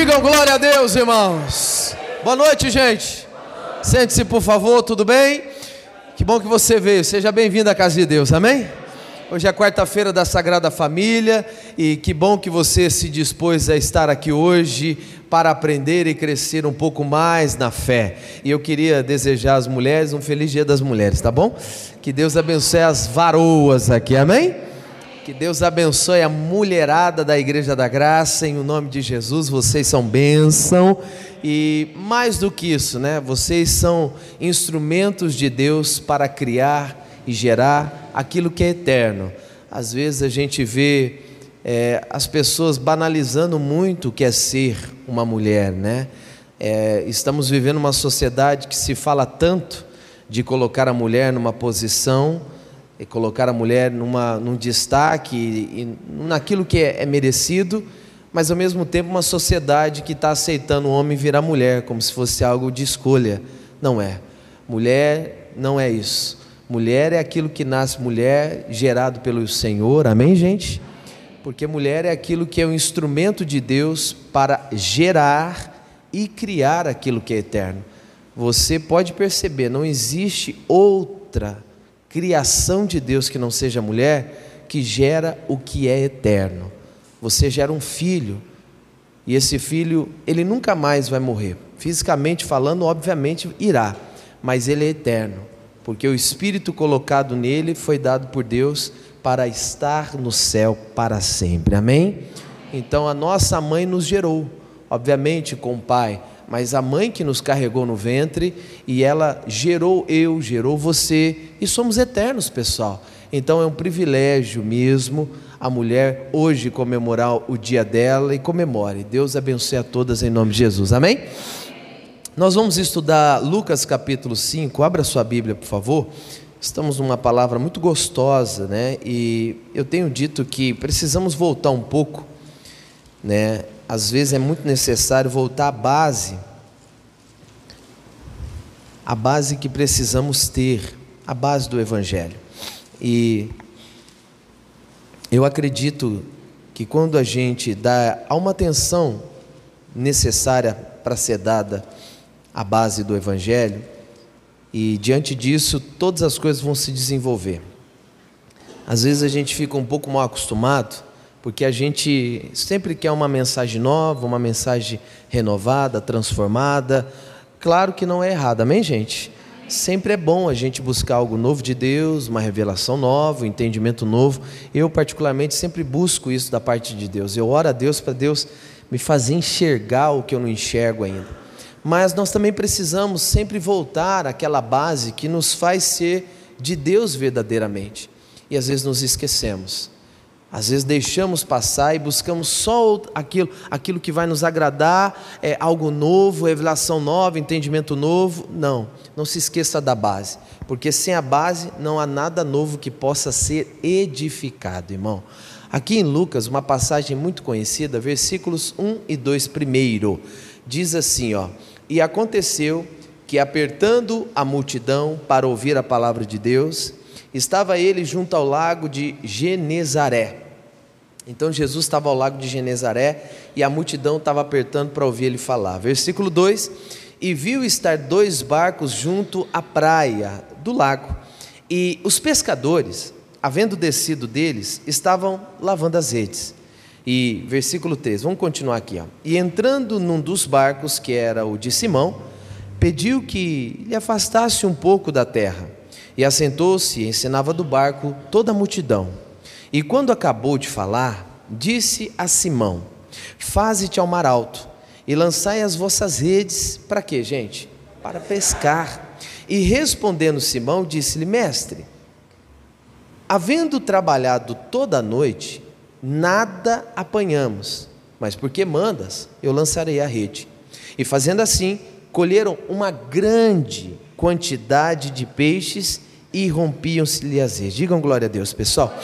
Digam glória a Deus, irmãos. Boa noite, gente. Sente-se, por favor, tudo bem? Que bom que você veio. Seja bem-vindo à casa de Deus, amém? Hoje é quarta-feira da Sagrada Família e que bom que você se dispôs a estar aqui hoje para aprender e crescer um pouco mais na fé. E eu queria desejar às mulheres um feliz Dia das Mulheres, tá bom? Que Deus abençoe as varoas aqui, amém? Que Deus abençoe a mulherada da Igreja da Graça, em nome de Jesus, vocês são bênção. E mais do que isso, né? Vocês são instrumentos de Deus para criar e gerar aquilo que é eterno. Às vezes a gente vê é, as pessoas banalizando muito o que é ser uma mulher, né? É, estamos vivendo uma sociedade que se fala tanto de colocar a mulher numa posição, e colocar a mulher numa, num destaque, e, naquilo que é, é merecido, mas ao mesmo tempo uma sociedade que está aceitando o homem virar mulher, como se fosse algo de escolha. Não é. Mulher não é isso. Mulher é aquilo que nasce mulher, gerado pelo Senhor, amém, gente? Porque mulher é aquilo que é um instrumento de Deus para gerar e criar aquilo que é eterno. Você pode perceber, não existe outra criação de Deus que não seja mulher que gera o que é eterno. Você gera um filho, e esse filho, ele nunca mais vai morrer. Fisicamente falando, obviamente irá, mas ele é eterno porque o Espírito colocado nele foi dado por Deus para estar no céu para sempre. Amém? Então a nossa mãe nos gerou, obviamente com o pai, mas a mãe que nos carregou no ventre e ela gerou eu, gerou você e somos eternos, pessoal. Então é um privilégio mesmo a mulher hoje comemorar o dia dela e comemore. Deus abençoe a todas em nome de Jesus. Amém? Nós vamos estudar Lucas capítulo 5. Abra sua Bíblia, por favor. Estamos numa palavra muito gostosa, né? E eu tenho dito que precisamos voltar um pouco, né? Às vezes é muito necessário voltar à base, a base que precisamos ter, a base do Evangelho. E eu acredito que quando a gente dá a uma atenção necessária para ser dada a base do Evangelho, e diante disso todas as coisas vão se desenvolver. Às vezes a gente fica um pouco mal acostumado, porque a gente sempre quer uma mensagem nova, uma mensagem renovada, transformada. Claro que não é errado, amém, gente? Sempre é bom a gente buscar algo novo de Deus, uma revelação nova, um entendimento novo. Eu, particularmente, sempre busco isso da parte de Deus. Eu oro a Deus para Deus me fazer enxergar o que eu não enxergo ainda mas nós também precisamos sempre voltar àquela base que nos faz ser de Deus verdadeiramente. E às vezes nos esquecemos. Às vezes deixamos passar e buscamos só aquilo, aquilo que vai nos agradar, é, algo novo, revelação nova, entendimento novo. Não, não se esqueça da base, porque sem a base não há nada novo que possa ser edificado, irmão. Aqui em Lucas, uma passagem muito conhecida, versículos 1 e 2 primeiro, diz assim, ó: e aconteceu que, apertando a multidão para ouvir a palavra de Deus, estava ele junto ao lago de Genezaré. Então Jesus estava ao lago de Genezaré e a multidão estava apertando para ouvir ele falar. Versículo 2: E viu estar dois barcos junto à praia do lago, e os pescadores, havendo descido deles, estavam lavando as redes. E versículo 3, vamos continuar aqui. Ó. E entrando num dos barcos, que era o de Simão, pediu que lhe afastasse um pouco da terra. E assentou-se e ensinava do barco toda a multidão. E quando acabou de falar, disse a Simão: Faze-te ao mar alto e lançai as vossas redes. Para quê, gente? Para pescar. E respondendo Simão, disse-lhe: Mestre, havendo trabalhado toda a noite, nada apanhamos, mas porque mandas, eu lançarei a rede. E fazendo assim, colheram uma grande quantidade de peixes e rompiam-se-lhe as redes. Digam glória a Deus, pessoal.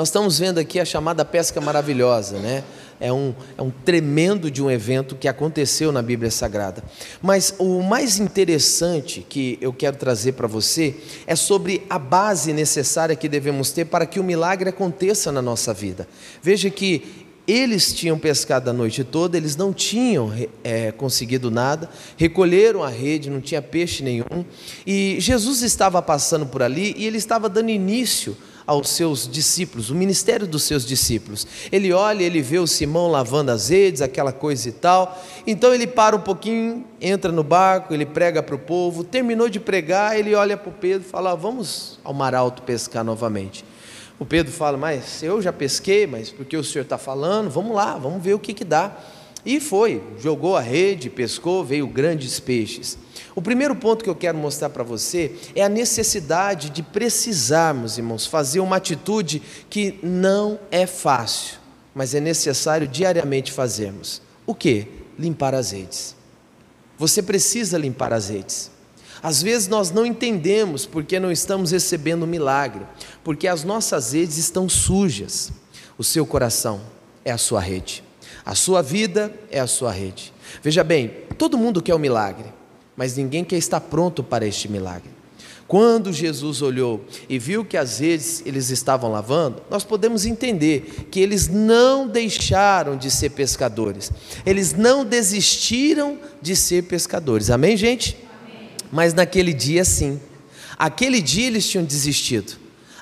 Nós estamos vendo aqui a chamada pesca maravilhosa, né? É um, é um tremendo de um evento que aconteceu na Bíblia Sagrada. Mas o mais interessante que eu quero trazer para você é sobre a base necessária que devemos ter para que o milagre aconteça na nossa vida. Veja que eles tinham pescado a noite toda, eles não tinham é, conseguido nada, recolheram a rede, não tinha peixe nenhum, e Jesus estava passando por ali e ele estava dando início aos seus discípulos, o ministério dos seus discípulos. Ele olha, ele vê o Simão lavando as redes, aquela coisa e tal. Então ele para um pouquinho, entra no barco, ele prega para o povo. Terminou de pregar, ele olha para o Pedro e fala: Vamos ao mar alto pescar novamente. O Pedro fala: Mas eu já pesquei, mas porque o senhor está falando, vamos lá, vamos ver o que, que dá. E foi, jogou a rede, pescou, veio grandes peixes. O primeiro ponto que eu quero mostrar para você é a necessidade de precisarmos, irmãos, fazer uma atitude que não é fácil, mas é necessário diariamente fazermos. O que? Limpar as redes. Você precisa limpar as redes. Às vezes nós não entendemos porque não estamos recebendo o milagre, porque as nossas redes estão sujas. O seu coração é a sua rede. A sua vida é a sua rede. Veja bem, todo mundo quer o um milagre, mas ninguém quer estar pronto para este milagre. Quando Jesus olhou e viu que as redes eles estavam lavando, nós podemos entender que eles não deixaram de ser pescadores. Eles não desistiram de ser pescadores. Amém, gente? Amém. Mas naquele dia sim. Aquele dia eles tinham desistido.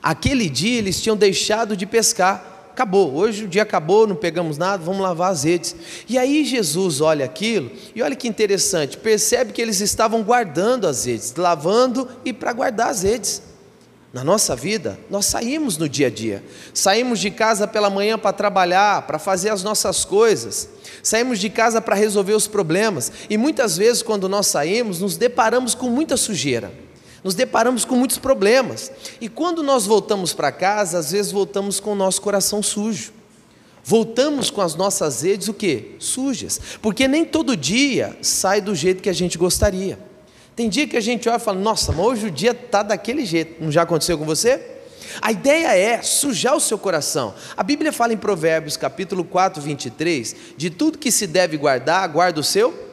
Aquele dia eles tinham deixado de pescar acabou, hoje o dia acabou, não pegamos nada, vamos lavar as redes. E aí Jesus olha aquilo, e olha que interessante, percebe que eles estavam guardando as redes, lavando e para guardar as redes. Na nossa vida, nós saímos no dia a dia, saímos de casa pela manhã para trabalhar, para fazer as nossas coisas, saímos de casa para resolver os problemas, e muitas vezes, quando nós saímos, nos deparamos com muita sujeira nos deparamos com muitos problemas. E quando nós voltamos para casa, às vezes voltamos com o nosso coração sujo. Voltamos com as nossas redes o quê? Sujas. Porque nem todo dia sai do jeito que a gente gostaria. Tem dia que a gente olha e fala: "Nossa, mas hoje o dia está daquele jeito". Não já aconteceu com você? A ideia é sujar o seu coração. A Bíblia fala em Provérbios, capítulo 4, 23, de tudo que se deve guardar, guarda o seu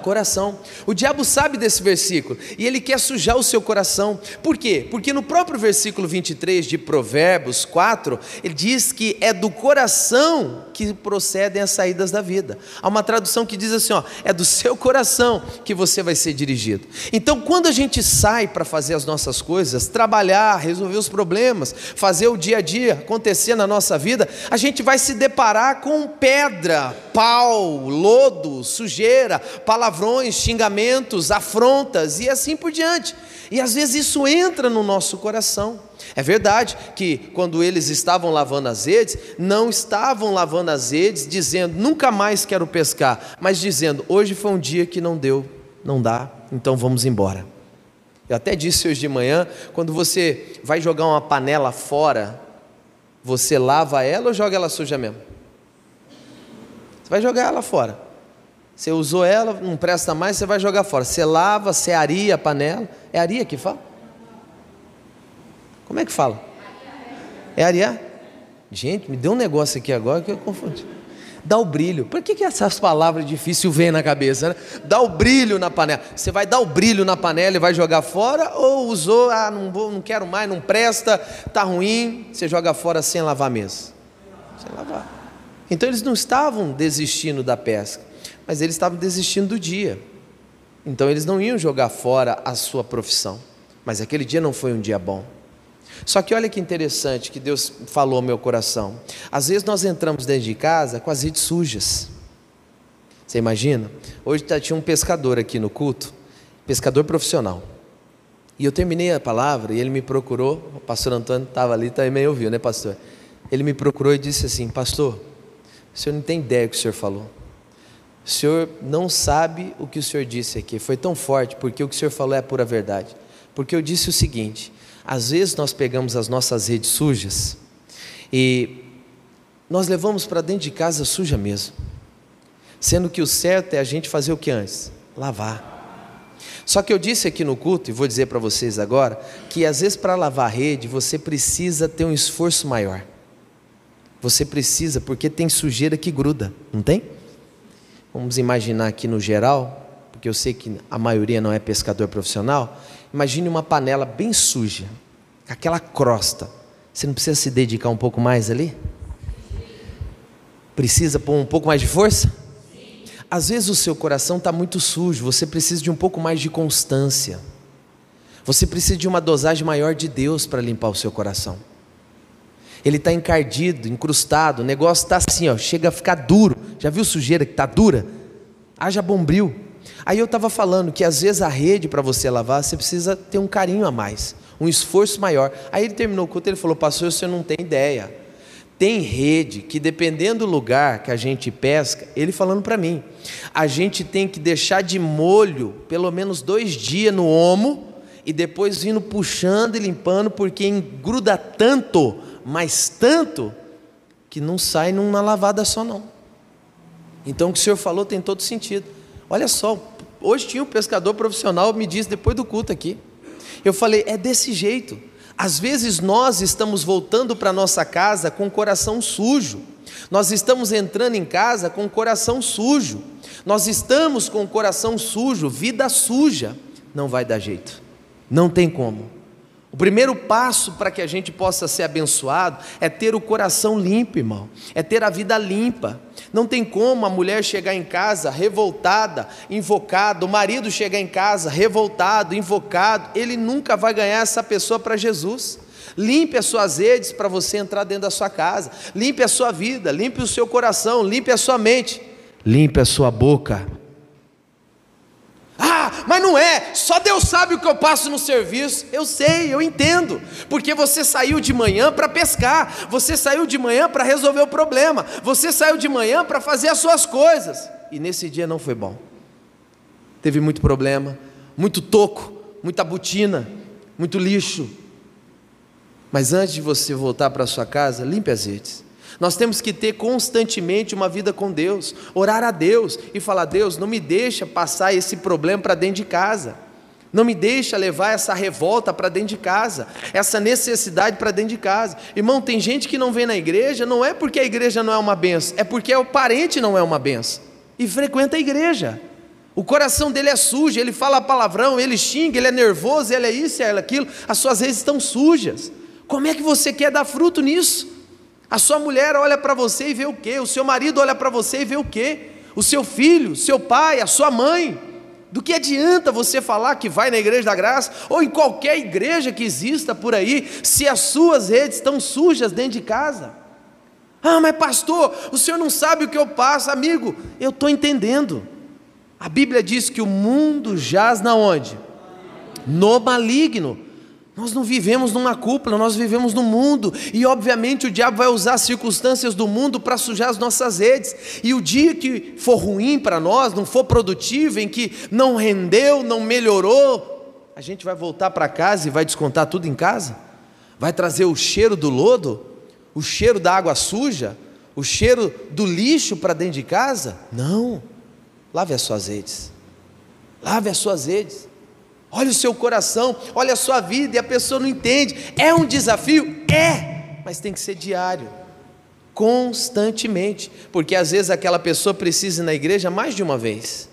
coração. O diabo sabe desse versículo e ele quer sujar o seu coração. Por quê? Porque no próprio versículo 23 de Provérbios 4, ele diz que é do coração que procedem as saídas da vida. Há uma tradução que diz assim: ó, é do seu coração que você vai ser dirigido. Então, quando a gente sai para fazer as nossas coisas, trabalhar, resolver os problemas, fazer o dia a dia acontecer na nossa vida, a gente vai se deparar com pedra, pau, lodo, sujeira, palavrões, xingamentos, afrontas e assim por diante. E às vezes isso entra no nosso coração. É verdade que quando eles estavam lavando as redes, não estavam lavando as redes dizendo nunca mais quero pescar, mas dizendo hoje foi um dia que não deu, não dá, então vamos embora. Eu até disse hoje de manhã, quando você vai jogar uma panela fora, você lava ela ou joga ela suja mesmo? Você vai jogar ela fora. Você usou ela, não presta mais, você vai jogar fora. Você lava, você aria a panela. É aria que fala? Como é que fala? É arear? Gente, me deu um negócio aqui agora que eu confundi. Dá o brilho. Por que, que essas palavras difíceis vêm na cabeça? Né? Dá o brilho na panela. Você vai dar o brilho na panela e vai jogar fora? Ou usou, ah, não, vou, não quero mais, não presta, tá ruim, você joga fora sem lavar mesmo? Sem lavar. Então eles não estavam desistindo da pesca, mas eles estavam desistindo do dia. Então eles não iam jogar fora a sua profissão. Mas aquele dia não foi um dia bom. Só que olha que interessante que Deus falou ao meu coração. Às vezes nós entramos dentro de casa com as redes sujas. Você imagina? Hoje tá, tinha um pescador aqui no culto, pescador profissional. E eu terminei a palavra e ele me procurou, o pastor Antônio estava ali, também ouviu, né, pastor? Ele me procurou e disse assim: Pastor, o senhor não tem ideia do que o senhor falou. O senhor não sabe o que o senhor disse aqui. Foi tão forte, porque o que o senhor falou é a pura verdade. Porque eu disse o seguinte: às vezes nós pegamos as nossas redes sujas e nós levamos para dentro de casa suja mesmo. Sendo que o certo é a gente fazer o que antes? Lavar. Só que eu disse aqui no culto, e vou dizer para vocês agora, que às vezes para lavar a rede você precisa ter um esforço maior. Você precisa, porque tem sujeira que gruda, não tem? Vamos imaginar aqui no geral, porque eu sei que a maioria não é pescador profissional, Imagine uma panela bem suja, aquela crosta. Você não precisa se dedicar um pouco mais ali? Precisa pôr um pouco mais de força? Às vezes o seu coração está muito sujo, você precisa de um pouco mais de constância. Você precisa de uma dosagem maior de Deus para limpar o seu coração. Ele está encardido, incrustado, o negócio está assim, ó, chega a ficar duro. Já viu sujeira que está dura? Haja bombril. Aí eu estava falando que às vezes a rede para você lavar, você precisa ter um carinho a mais, um esforço maior. Aí ele terminou o culto, ele falou, pastor, você não tem ideia. Tem rede que, dependendo do lugar que a gente pesca, ele falando para mim, a gente tem que deixar de molho pelo menos dois dias no omo e depois vindo puxando e limpando, porque engruda tanto, mas tanto, que não sai numa lavada só não. Então o que o senhor falou tem todo sentido. Olha só, hoje tinha um pescador profissional, me disse depois do culto aqui. Eu falei, é desse jeito. Às vezes nós estamos voltando para nossa casa com o coração sujo. Nós estamos entrando em casa com o coração sujo. Nós estamos com o coração sujo, vida suja. Não vai dar jeito. Não tem como. O primeiro passo para que a gente possa ser abençoado é ter o coração limpo, irmão. É ter a vida limpa. Não tem como a mulher chegar em casa revoltada, invocada, o marido chegar em casa revoltado, invocado, ele nunca vai ganhar essa pessoa para Jesus. Limpe as suas redes para você entrar dentro da sua casa. Limpe a sua vida, limpe o seu coração, limpe a sua mente, limpe a sua boca mas não é, só Deus sabe o que eu passo no serviço. Eu sei, eu entendo, porque você saiu de manhã para pescar, você saiu de manhã para resolver o problema, você saiu de manhã para fazer as suas coisas, e nesse dia não foi bom. Teve muito problema, muito toco, muita botina, muito lixo. Mas antes de você voltar para sua casa, limpe as redes. Nós temos que ter constantemente uma vida com Deus, orar a Deus e falar: Deus, não me deixa passar esse problema para dentro de casa. Não me deixa levar essa revolta para dentro de casa, essa necessidade para dentro de casa. Irmão, tem gente que não vem na igreja, não é porque a igreja não é uma benção, é porque o parente não é uma benção. E frequenta a igreja. O coração dele é sujo, ele fala palavrão, ele xinga, ele é nervoso, ele é isso, ele é aquilo. As suas redes estão sujas. Como é que você quer dar fruto nisso? A sua mulher olha para você e vê o quê? O seu marido olha para você e vê o quê? O seu filho, seu pai, a sua mãe. Do que adianta você falar que vai na igreja da graça ou em qualquer igreja que exista por aí, se as suas redes estão sujas dentro de casa? Ah, mas pastor, o senhor não sabe o que eu passo, amigo. Eu estou entendendo. A Bíblia diz que o mundo jaz na onde? No maligno. Nós não vivemos numa cúpula, nós vivemos no mundo, e obviamente o diabo vai usar as circunstâncias do mundo para sujar as nossas redes. E o dia que for ruim para nós, não for produtivo, em que não rendeu, não melhorou, a gente vai voltar para casa e vai descontar tudo em casa? Vai trazer o cheiro do lodo, o cheiro da água suja, o cheiro do lixo para dentro de casa? Não. Lave as suas redes. Lave as suas redes. Olha o seu coração, olha a sua vida e a pessoa não entende. É um desafio? É, mas tem que ser diário, constantemente, porque às vezes aquela pessoa precisa ir na igreja mais de uma vez.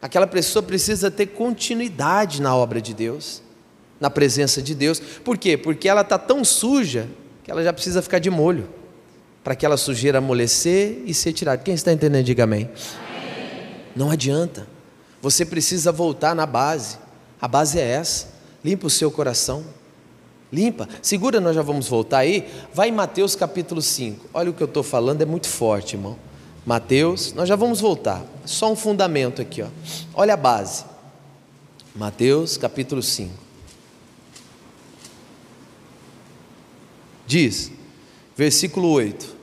Aquela pessoa precisa ter continuidade na obra de Deus, na presença de Deus. Por quê? Porque ela está tão suja que ela já precisa ficar de molho, para aquela sujeira amolecer e ser tirada. Quem está entendendo, diga amém. amém. Não adianta. Você precisa voltar na base. A base é essa. Limpa o seu coração. Limpa. Segura, nós já vamos voltar aí. Vai em Mateus capítulo 5. Olha o que eu estou falando, é muito forte, irmão. Mateus, nós já vamos voltar. Só um fundamento aqui, ó. Olha a base. Mateus capítulo 5. Diz, versículo 8.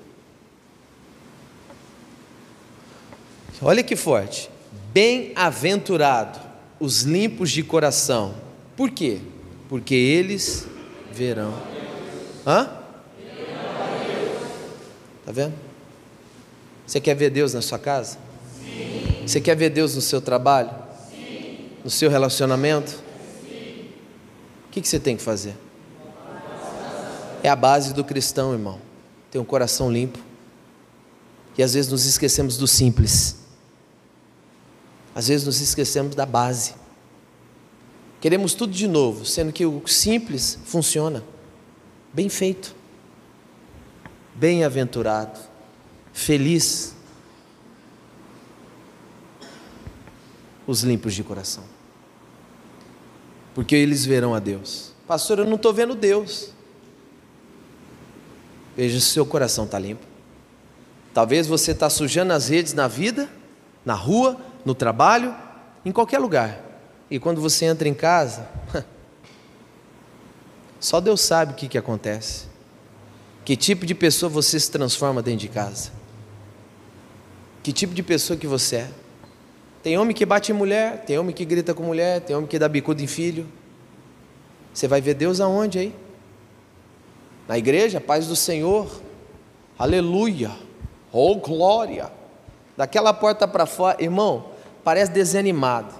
Olha que forte. Bem-aventurado os limpos de coração. Por quê? Porque eles verão. Hã? Está vendo? Você quer ver Deus na sua casa? Sim. Você quer ver Deus no seu trabalho? Sim. No seu relacionamento? Sim. O que, que você tem que fazer? É a base do cristão, irmão. Ter um coração limpo. E às vezes nos esquecemos do simples. Às vezes nos esquecemos da base. Queremos tudo de novo, sendo que o simples funciona. Bem feito. Bem-aventurado. Feliz os limpos de coração, porque eles verão a Deus. Pastor, eu não estou vendo Deus. Veja se seu coração está limpo. Talvez você está sujando as redes na vida, na rua, no trabalho, em qualquer lugar. E quando você entra em casa, só Deus sabe o que, que acontece. Que tipo de pessoa você se transforma dentro de casa? Que tipo de pessoa que você é? Tem homem que bate em mulher, tem homem que grita com mulher, tem homem que dá bicudo em filho. Você vai ver Deus aonde aí? Na igreja, paz do Senhor. Aleluia. Oh glória. Daquela porta para fora, irmão, parece desanimado.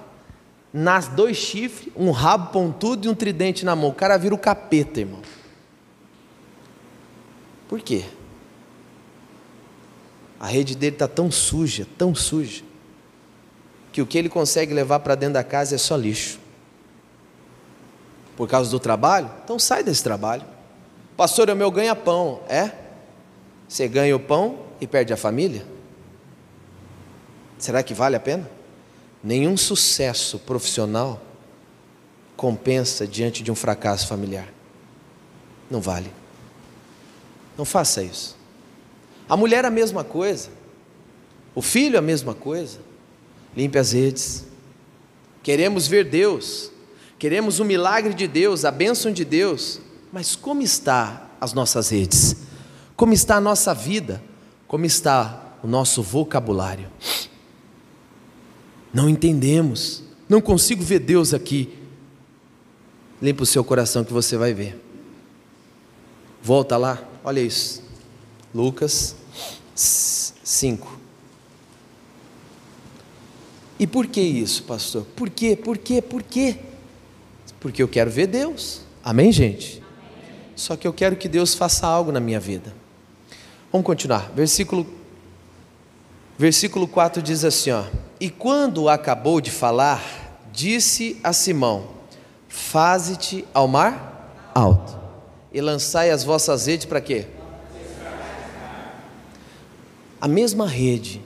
Nas dois chifres, um rabo pontudo e um tridente na mão. O cara vira o capeta, irmão. Por quê? A rede dele está tão suja, tão suja, que o que ele consegue levar para dentro da casa é só lixo. Por causa do trabalho? Então sai desse trabalho. Pastor, é o meu ganha-pão. É? Você ganha o pão e perde a família? Será que vale a pena? Nenhum sucesso profissional compensa diante de um fracasso familiar. Não vale. Não faça isso. A mulher a mesma coisa. O filho a mesma coisa. Limpe as redes. Queremos ver Deus. Queremos o milagre de Deus, a bênção de Deus. Mas como está as nossas redes? Como está a nossa vida? Como está o nosso vocabulário? Não entendemos. Não consigo ver Deus aqui. Limpa o seu coração que você vai ver. Volta lá. Olha isso. Lucas 5. E por que isso, pastor? Por quê? Por quê? Por quê? Porque eu quero ver Deus. Amém, gente? Só que eu quero que Deus faça algo na minha vida. Vamos continuar. Versículo Versículo 4 diz assim, ó: E quando acabou de falar, disse a Simão: Faze-te ao mar alto e lançai as vossas redes para quê? A mesma rede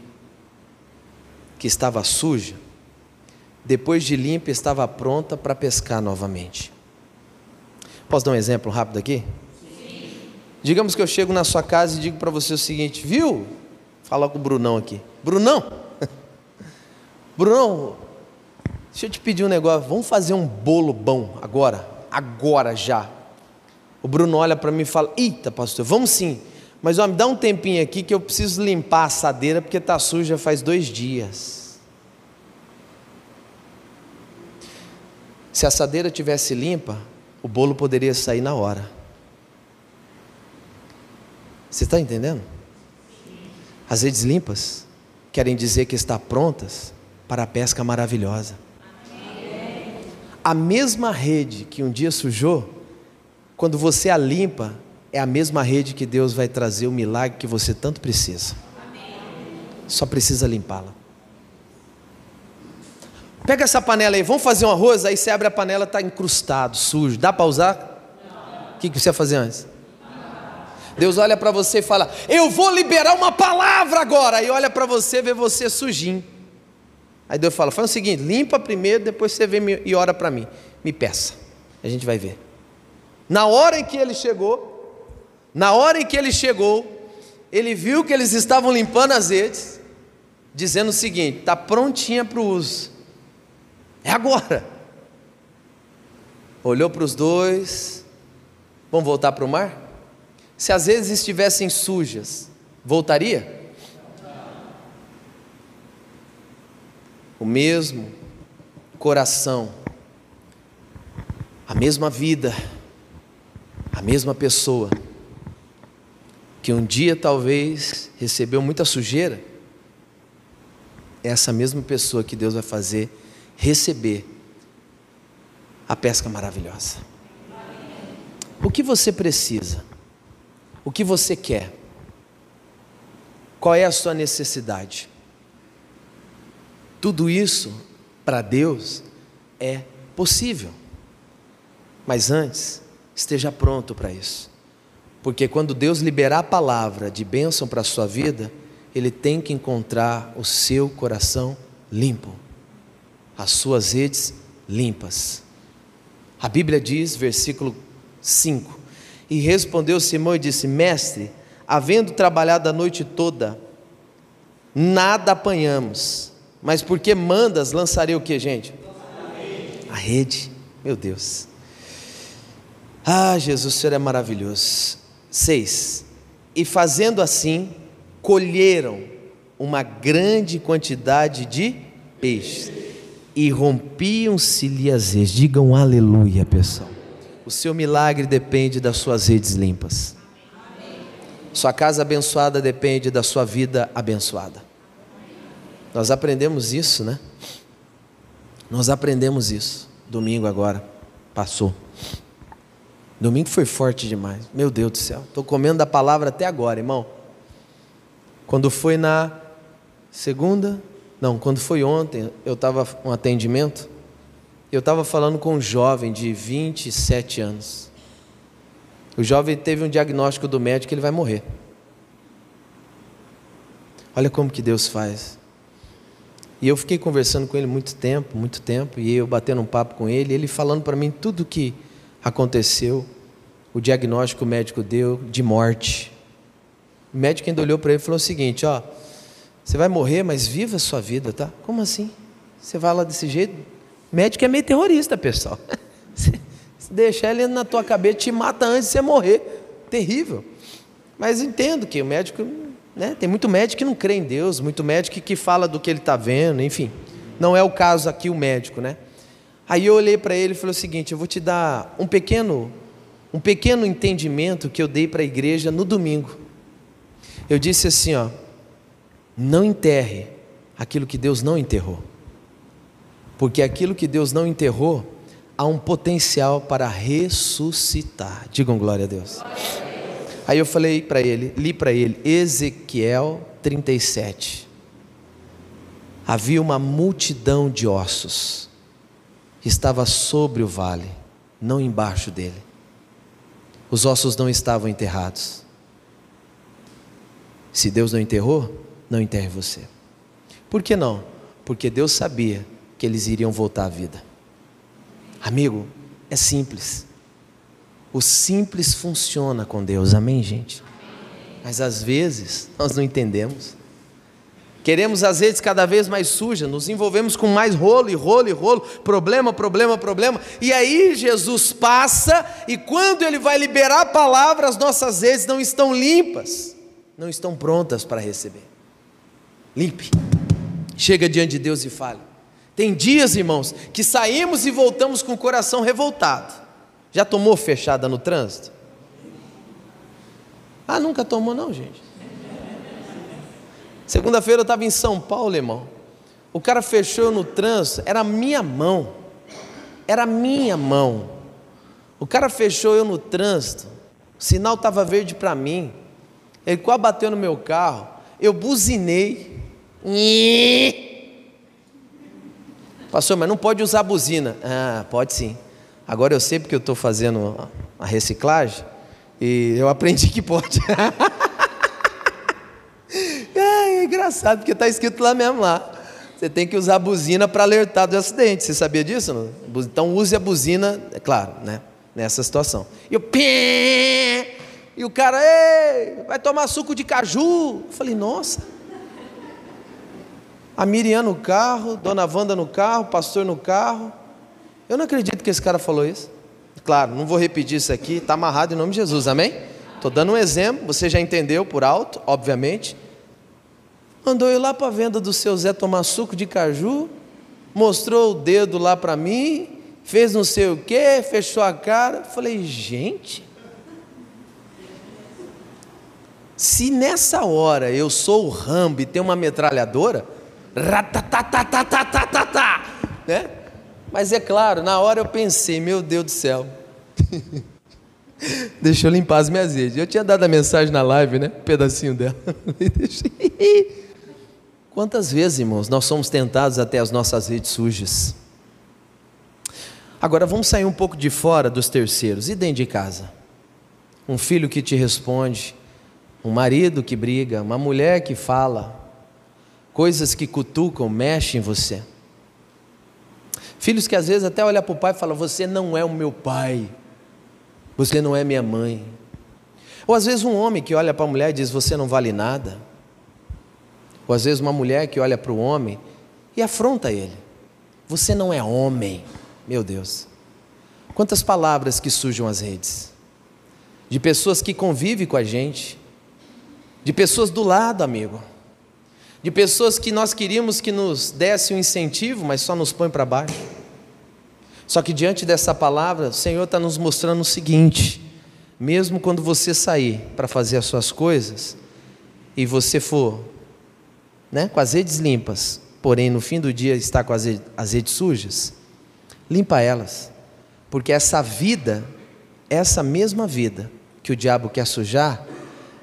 que estava suja, depois de limpa, estava pronta para pescar novamente. Posso dar um exemplo rápido aqui? Sim. Digamos que eu chego na sua casa e digo para você o seguinte: viu? Fala com o Brunão aqui. Brunão! Brunão, deixa eu te pedir um negócio. Vamos fazer um bolo bom agora? Agora já. O Bruno olha para mim e fala: Eita, pastor, vamos sim. Mas ó, me dá um tempinho aqui que eu preciso limpar a assadeira porque está suja faz dois dias. Se a assadeira tivesse limpa, o bolo poderia sair na hora. Você está entendendo? As redes limpas querem dizer que estão prontas para a pesca maravilhosa. A mesma rede que um dia sujou, quando você a limpa, é a mesma rede que Deus vai trazer o milagre que você tanto precisa. Só precisa limpá-la. Pega essa panela aí, vamos fazer um arroz, aí você abre a panela, está encrustado, sujo. Dá para usar? O que, que você vai fazer antes? Deus olha para você e fala: Eu vou liberar uma palavra agora. Aí olha para você, vê você sujinho. Aí Deus fala: Faz o seguinte, limpa primeiro, depois você vem e ora para mim. Me peça. A gente vai ver. Na hora em que ele chegou, na hora em que ele chegou, ele viu que eles estavam limpando as redes, dizendo o seguinte: está prontinha para o uso, é agora. Olhou para os dois, vamos voltar para o mar? Se as redes estivessem sujas, voltaria? O mesmo coração, a mesma vida, a mesma pessoa que um dia talvez recebeu muita sujeira, é essa mesma pessoa que Deus vai fazer receber a pesca maravilhosa. O que você precisa? O que você quer? Qual é a sua necessidade? Tudo isso, para Deus, é possível. Mas antes, esteja pronto para isso. Porque quando Deus liberar a palavra de bênção para a sua vida, ele tem que encontrar o seu coração limpo, as suas redes limpas. A Bíblia diz, versículo 5: E respondeu Simão e disse: Mestre, havendo trabalhado a noite toda, nada apanhamos, mas porque mandas, lançarei o que, gente? A rede, meu Deus. Ah, Jesus, o Senhor é maravilhoso. Seis. E fazendo assim, colheram uma grande quantidade de peixes e rompiam-se-lhe as redes. Digam aleluia, pessoal. O seu milagre depende das suas redes limpas. Sua casa abençoada depende da sua vida abençoada. Nós aprendemos isso, né? Nós aprendemos isso. Domingo agora passou. Domingo foi forte demais. Meu Deus do céu. Estou comendo da palavra até agora, irmão. Quando foi na segunda, não, quando foi ontem, eu estava um atendimento, eu estava falando com um jovem de 27 anos. O jovem teve um diagnóstico do médico que ele vai morrer. Olha como que Deus faz. E eu fiquei conversando com ele muito tempo, muito tempo, e eu batendo um papo com ele, ele falando para mim tudo o que aconteceu, o diagnóstico que o médico deu de morte. O médico ainda olhou para ele e falou o seguinte: ó, você vai morrer, mas viva a sua vida, tá? Como assim? Você vai lá desse jeito? Médico é meio terrorista, pessoal. Se deixar ele na tua cabeça, te mata antes de você morrer. Terrível. Mas entendo que o médico, né? Tem muito médico que não crê em Deus, muito médico que fala do que ele está vendo, enfim. Não é o caso aqui o médico, né? Aí eu olhei para ele e falei o seguinte: eu vou te dar um pequeno, um pequeno entendimento que eu dei para a igreja no domingo. Eu disse assim, ó, não enterre aquilo que Deus não enterrou. Porque aquilo que Deus não enterrou há um potencial para ressuscitar. Digam glória a Deus. Aí eu falei para ele, li para ele Ezequiel 37. Havia uma multidão de ossos estava sobre o vale, não embaixo dele. Os ossos não estavam enterrados. Se Deus não enterrou, não enterre você. Por que não? Porque Deus sabia que eles iriam voltar à vida. Amigo, é simples. O simples funciona com Deus, amém, gente? Mas às vezes nós não entendemos. Queremos as redes cada vez mais sujas, nos envolvemos com mais rolo e rolo e rolo, problema, problema, problema. E aí Jesus passa e quando ele vai liberar a palavra, as nossas redes não estão limpas não estão prontas para receber. Limpe. Chega diante de Deus e fale. Tem dias, irmãos, que saímos e voltamos com o coração revoltado. Já tomou fechada no trânsito? Ah, nunca tomou, não, gente. Segunda-feira eu estava em São Paulo, irmão. O cara fechou no trânsito, era minha mão. Era minha mão. O cara fechou eu no trânsito. O sinal estava verde para mim. Ele quase bateu no meu carro. Eu buzinei. Pastor, mas não pode usar buzina. Ah, pode sim. Agora eu sei porque eu estou fazendo a reciclagem e eu aprendi que pode. é engraçado porque está escrito lá mesmo lá. Você tem que usar a buzina para alertar do acidente. Você sabia disso? Não? Então use a buzina, é claro, né? Nessa situação. E eu e o cara, ei, vai tomar suco de caju. Eu falei, nossa. A Miriam no carro, Dona Wanda no carro, pastor no carro. Eu não acredito que esse cara falou isso. Claro, não vou repetir isso aqui, está amarrado em nome de Jesus, amém? Estou dando um exemplo, você já entendeu por alto, obviamente. Mandou eu lá para a venda do seu Zé tomar suco de caju, mostrou o dedo lá para mim, fez não sei o que, fechou a cara. Falei, gente, Se nessa hora eu sou o Rambo e tenho uma metralhadora, né? Mas é claro, na hora eu pensei, meu Deus do céu. Deixa eu limpar as minhas redes. Eu tinha dado a mensagem na live, né? Um pedacinho dela. Quantas vezes, irmãos, nós somos tentados até as nossas redes sujas? Agora vamos sair um pouco de fora dos terceiros e dentro de casa. Um filho que te responde, um marido que briga, uma mulher que fala, coisas que cutucam, mexem em você. Filhos que às vezes até olham para o pai e falam: Você não é o meu pai, você não é minha mãe. Ou às vezes um homem que olha para a mulher e diz: Você não vale nada. Ou às vezes uma mulher que olha para o homem e afronta ele: Você não é homem. Meu Deus. Quantas palavras que surgem às redes, de pessoas que convivem com a gente, de pessoas do lado, amigo, de pessoas que nós queríamos que nos desse um incentivo, mas só nos põe para baixo. Só que diante dessa palavra, o Senhor está nos mostrando o seguinte: mesmo quando você sair para fazer as suas coisas, e você for né, com as redes limpas, porém no fim do dia está com as redes, as redes sujas, limpa elas, porque essa vida, essa mesma vida que o diabo quer sujar,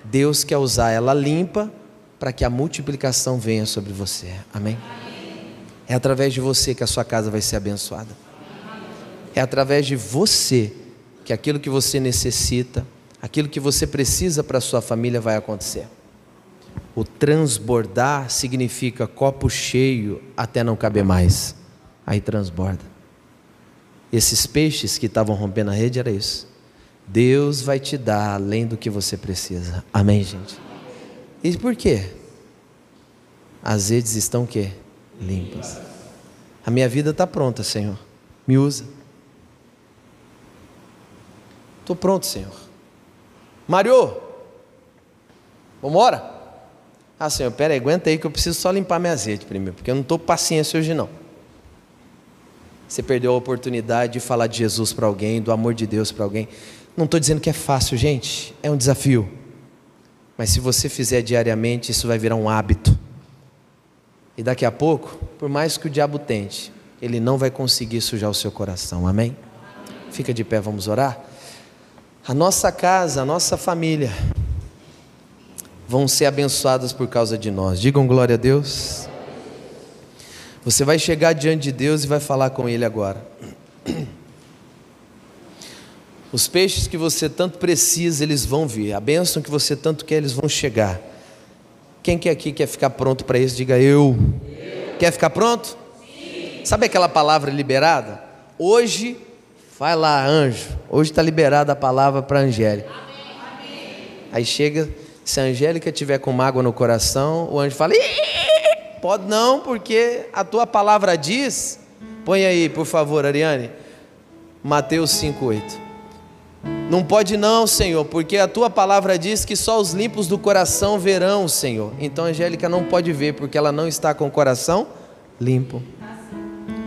Deus quer usar ela limpa para que a multiplicação venha sobre você. Amém? É através de você que a sua casa vai ser abençoada. É através de você que aquilo que você necessita, aquilo que você precisa para a sua família vai acontecer. O transbordar significa copo cheio até não caber mais. Aí transborda. Esses peixes que estavam rompendo a rede era isso. Deus vai te dar além do que você precisa. Amém, gente? E por quê? As redes estão o quê? Limpas. A minha vida está pronta, Senhor. Me usa. Estou pronto, Senhor. Mário, vamos embora? Ah, Senhor, pera aí, aguenta aí que eu preciso só limpar minhas redes primeiro, porque eu não estou paciência hoje não. Você perdeu a oportunidade de falar de Jesus para alguém, do amor de Deus para alguém. Não estou dizendo que é fácil, gente, é um desafio. Mas se você fizer diariamente, isso vai virar um hábito. E daqui a pouco, por mais que o diabo tente, ele não vai conseguir sujar o seu coração. Amém? Fica de pé, vamos orar. A nossa casa, a nossa família vão ser abençoadas por causa de nós. Digam glória a Deus. Você vai chegar diante de Deus e vai falar com Ele agora. Os peixes que você tanto precisa, eles vão vir. A bênção que você tanto quer, eles vão chegar. Quem que aqui quer ficar pronto para isso? Diga eu. eu. Quer ficar pronto? Sim. Sabe aquela palavra liberada? Hoje, vai lá, anjo. Hoje está liberada a palavra para Angélica. Aí chega, se a Angélica tiver com mágoa no coração, o anjo fala: Pode não, porque a tua palavra diz. Põe aí, por favor, Ariane. Mateus 5,8. Não pode não, Senhor, porque a tua palavra diz que só os limpos do coração verão, Senhor. Então a Angélica não pode ver porque ela não está com o coração limpo.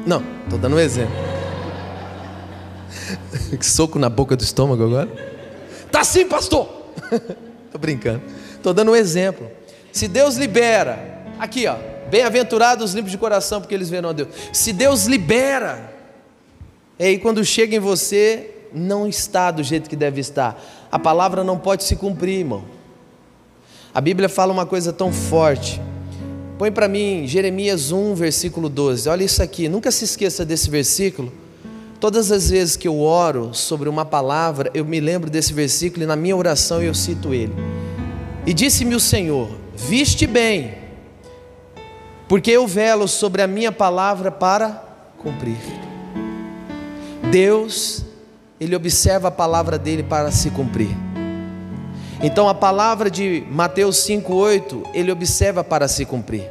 Não, estou dando um exemplo. que soco na boca do estômago agora. Tá sim, pastor. Estou brincando. Estou dando um exemplo. Se Deus libera, aqui ó, bem-aventurados os limpos de coração, porque eles verão a Deus. Se Deus libera, e aí quando chega em você, não está do jeito que deve estar. A palavra não pode se cumprir, irmão. A Bíblia fala uma coisa tão forte. Põe para mim Jeremias 1, versículo 12. Olha isso aqui, nunca se esqueça desse versículo. Todas as vezes que eu oro sobre uma palavra, eu me lembro desse versículo e na minha oração eu cito ele. E disse-me o Senhor: Viste bem, porque eu velo sobre a minha palavra para cumprir. Deus ele observa a palavra dele para se cumprir. Então a palavra de Mateus 5:8, ele observa para se cumprir.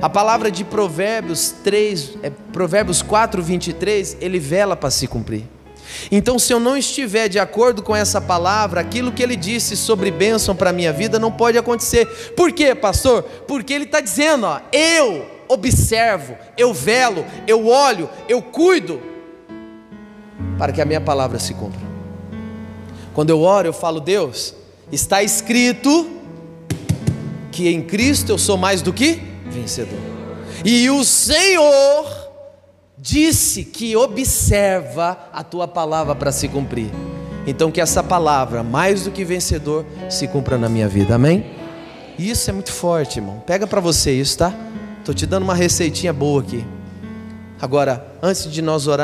A palavra de Provérbios 3, é, Provérbios 4, 23, ele vela para se cumprir. Então, se eu não estiver de acordo com essa palavra, aquilo que ele disse sobre bênção para a minha vida não pode acontecer. Por quê, pastor? Porque ele está dizendo: ó, eu observo, eu velo, eu olho, eu cuido para que a minha palavra se cumpra. Quando eu oro, eu falo, Deus, está escrito que em Cristo eu sou mais do que vencedor. E o Senhor disse que observa a tua palavra para se cumprir. Então que essa palavra, mais do que vencedor, se cumpra na minha vida. Amém? Isso é muito forte, irmão. Pega para você isso, tá? Tô te dando uma receitinha boa aqui. Agora, antes de nós orar